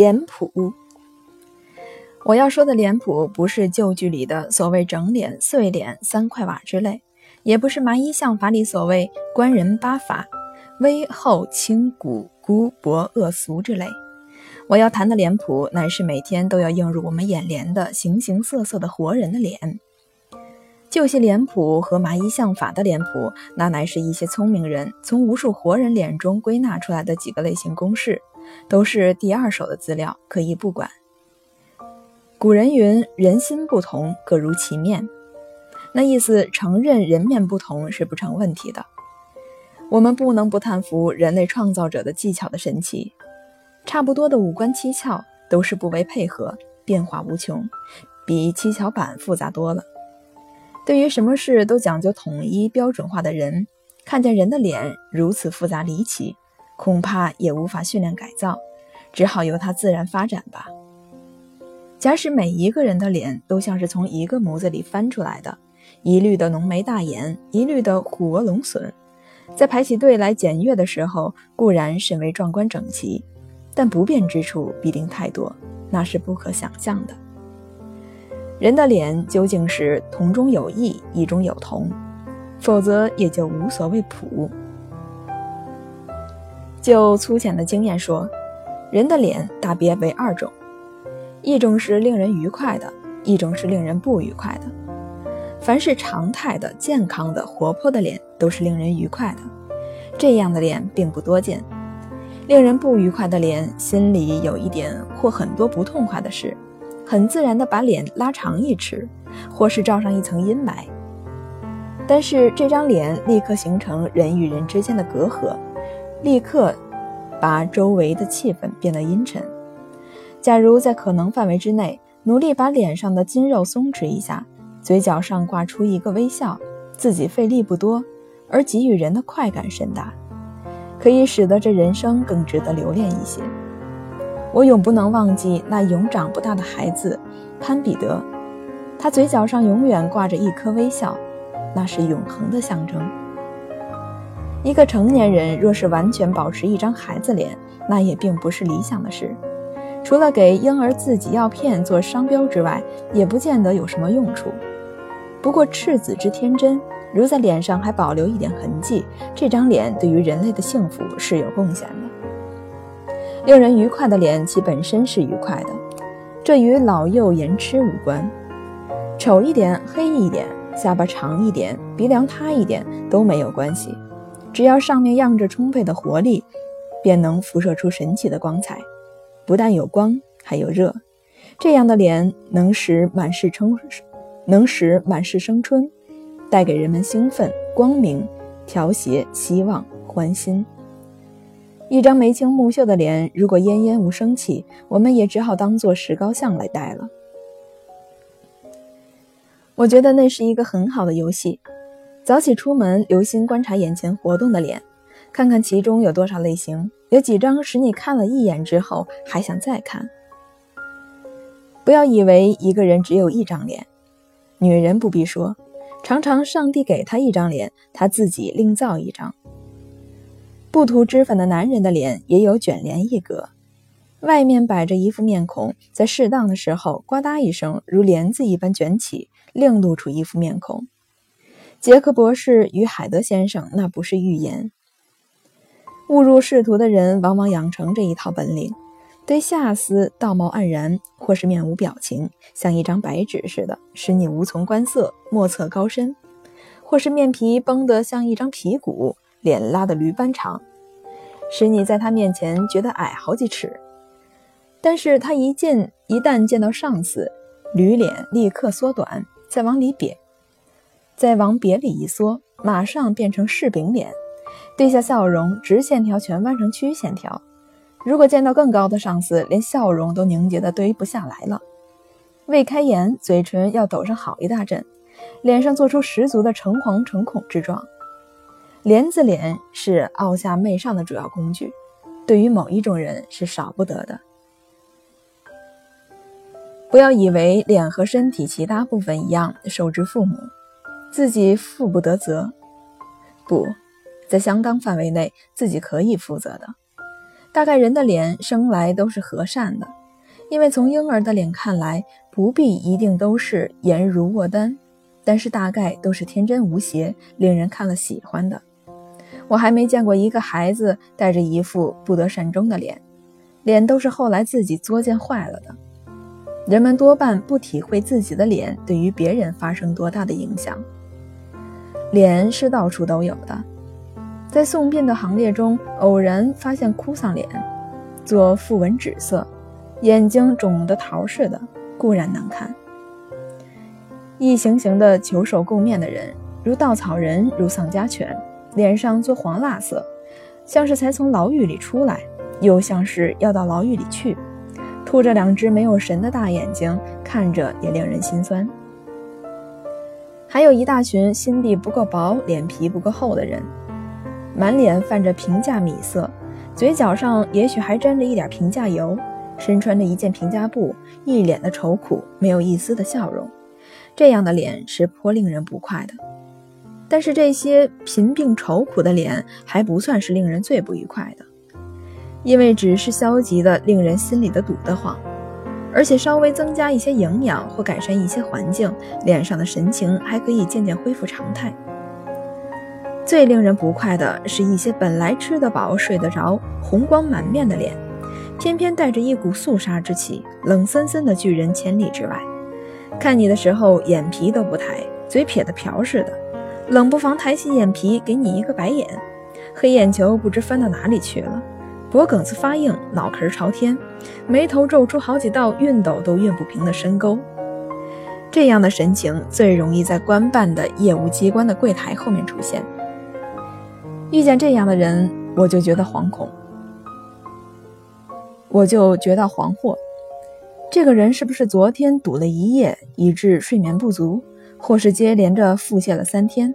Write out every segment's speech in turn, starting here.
脸谱。我要说的脸谱，不是旧剧里的所谓整脸、碎脸、三块瓦之类，也不是麻衣相法里所谓官人八法、微厚清骨孤薄恶俗之类。我要谈的脸谱，乃是每天都要映入我们眼帘的形形色色的活人的脸。旧戏脸谱和麻衣相法的脸谱，那乃是一些聪明人从无数活人脸中归纳出来的几个类型公式，都是第二手的资料，可以不管。古人云：“人心不同，各如其面。”那意思承认人面不同是不成问题的。我们不能不叹服人类创造者的技巧的神奇。差不多的五官七窍都是不为配合，变化无穷，比七巧板复杂多了。对于什么事都讲究统一标准化的人，看见人的脸如此复杂离奇，恐怕也无法训练改造，只好由它自然发展吧。假使每一个人的脸都像是从一个模子里翻出来的，一律的浓眉大眼，一律的虎额龙隼，在排起队来检阅的时候，固然甚为壮观整齐，但不便之处必定太多，那是不可想象的。人的脸究竟是同中有异，异中有同，否则也就无所谓谱。就粗浅的经验说，人的脸大别为二种，一种是令人愉快的，一种是令人不愉快的。凡是常态的、健康的、活泼的脸，都是令人愉快的。这样的脸并不多见。令人不愉快的脸，心里有一点或很多不痛快的事。很自然的把脸拉长一尺，或是罩上一层阴霾。但是这张脸立刻形成人与人之间的隔阂，立刻把周围的气氛变得阴沉。假如在可能范围之内，努力把脸上的筋肉松弛一下，嘴角上挂出一个微笑，自己费力不多，而给予人的快感甚大，可以使得这人生更值得留恋一些。我永不能忘记那永长不大的孩子潘彼得，他嘴角上永远挂着一颗微笑，那是永恒的象征。一个成年人若是完全保持一张孩子脸，那也并不是理想的事。除了给婴儿自己药片做商标之外，也不见得有什么用处。不过赤子之天真，如在脸上还保留一点痕迹，这张脸对于人类的幸福是有贡献的。令人愉快的脸，其本身是愉快的，这与老幼言痴无关。丑一点、黑一点、下巴长一点、鼻梁塌一点都没有关系，只要上面漾着充沛的活力，便能辐射出神奇的光彩。不但有光，还有热。这样的脸能使满室春，能使满是生春，带给人们兴奋、光明、调谐、希望、欢欣。一张眉清目秀的脸，如果奄奄无生气，我们也只好当做石膏像来戴了。我觉得那是一个很好的游戏。早起出门，留心观察眼前活动的脸，看看其中有多少类型，有几张使你看了一眼之后还想再看。不要以为一个人只有一张脸，女人不必说，常常上帝给她一张脸，她自己另造一张。不涂脂粉的男人的脸也有卷帘一格，外面摆着一副面孔，在适当的时候，呱嗒一声，如帘子一般卷起，另露出一副面孔。杰克博士与海德先生那不是预言。误入仕途的人往往养成这一套本领：对下司道貌岸然，或是面无表情，像一张白纸似的，使你无从观色，莫测高深；或是面皮绷得像一张皮鼓。脸拉得驴般长，使你在他面前觉得矮好几尺。但是他一见，一旦见到上司，驴脸立刻缩短，再往里瘪，再往瘪里一缩，马上变成柿饼脸，对下笑容，直线条全弯成曲线条。如果见到更高的上司，连笑容都凝结的堆不下来了。未开言，嘴唇要抖上好一大阵，脸上做出十足的诚惶诚恐之状。帘子脸是傲下媚上的主要工具，对于某一种人是少不得的。不要以为脸和身体其他部分一样受之父母，自己负不得责。不在相当范围内，自己可以负责的。大概人的脸生来都是和善的，因为从婴儿的脸看来，不必一定都是颜如卧丹，但是大概都是天真无邪，令人看了喜欢的。我还没见过一个孩子带着一副不得善终的脸，脸都是后来自己作践坏了的。人们多半不体会自己的脸对于别人发生多大的影响。脸是到处都有的。在送殡的行列中，偶然发现哭丧脸，做腹纹纸色，眼睛肿得桃似的，固然难看。一行行的求手供面的人，如稻草人，如丧家犬，脸上做黄蜡色，像是才从牢狱里出来，又像是要到牢狱里去，凸着两只没有神的大眼睛，看着也令人心酸。还有一大群心地不够薄、脸皮不够厚的人。满脸泛着平价米色，嘴角上也许还沾着一点平价油，身穿着一件平价布，一脸的愁苦，没有一丝的笑容。这样的脸是颇令人不快的。但是这些贫病愁苦的脸还不算是令人最不愉快的，因为只是消极的，令人心里的堵得慌，而且稍微增加一些营养或改善一些环境，脸上的神情还可以渐渐恢复常态。最令人不快的是一些本来吃得饱、睡得着、红光满面的脸，偏偏带着一股肃杀之气，冷森森的拒人千里之外。看你的时候，眼皮都不抬，嘴撇得瓢似的，冷不防抬起眼皮给你一个白眼，黑眼球不知翻到哪里去了，脖梗子发硬，脑壳朝天，眉头皱出好几道熨斗都熨不平的深沟。这样的神情最容易在官办的业务机关的柜台后面出现。遇见这样的人，我就觉得惶恐，我就觉得惶惑。这个人是不是昨天赌了一夜，以致睡眠不足，或是接连着腹泻了三天，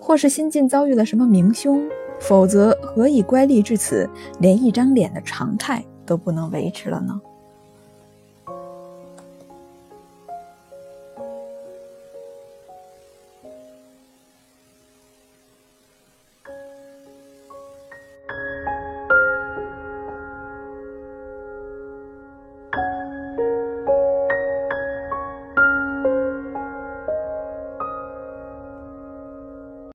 或是新近遭遇了什么明凶？否则何以乖戾至此，连一张脸的常态都不能维持了呢？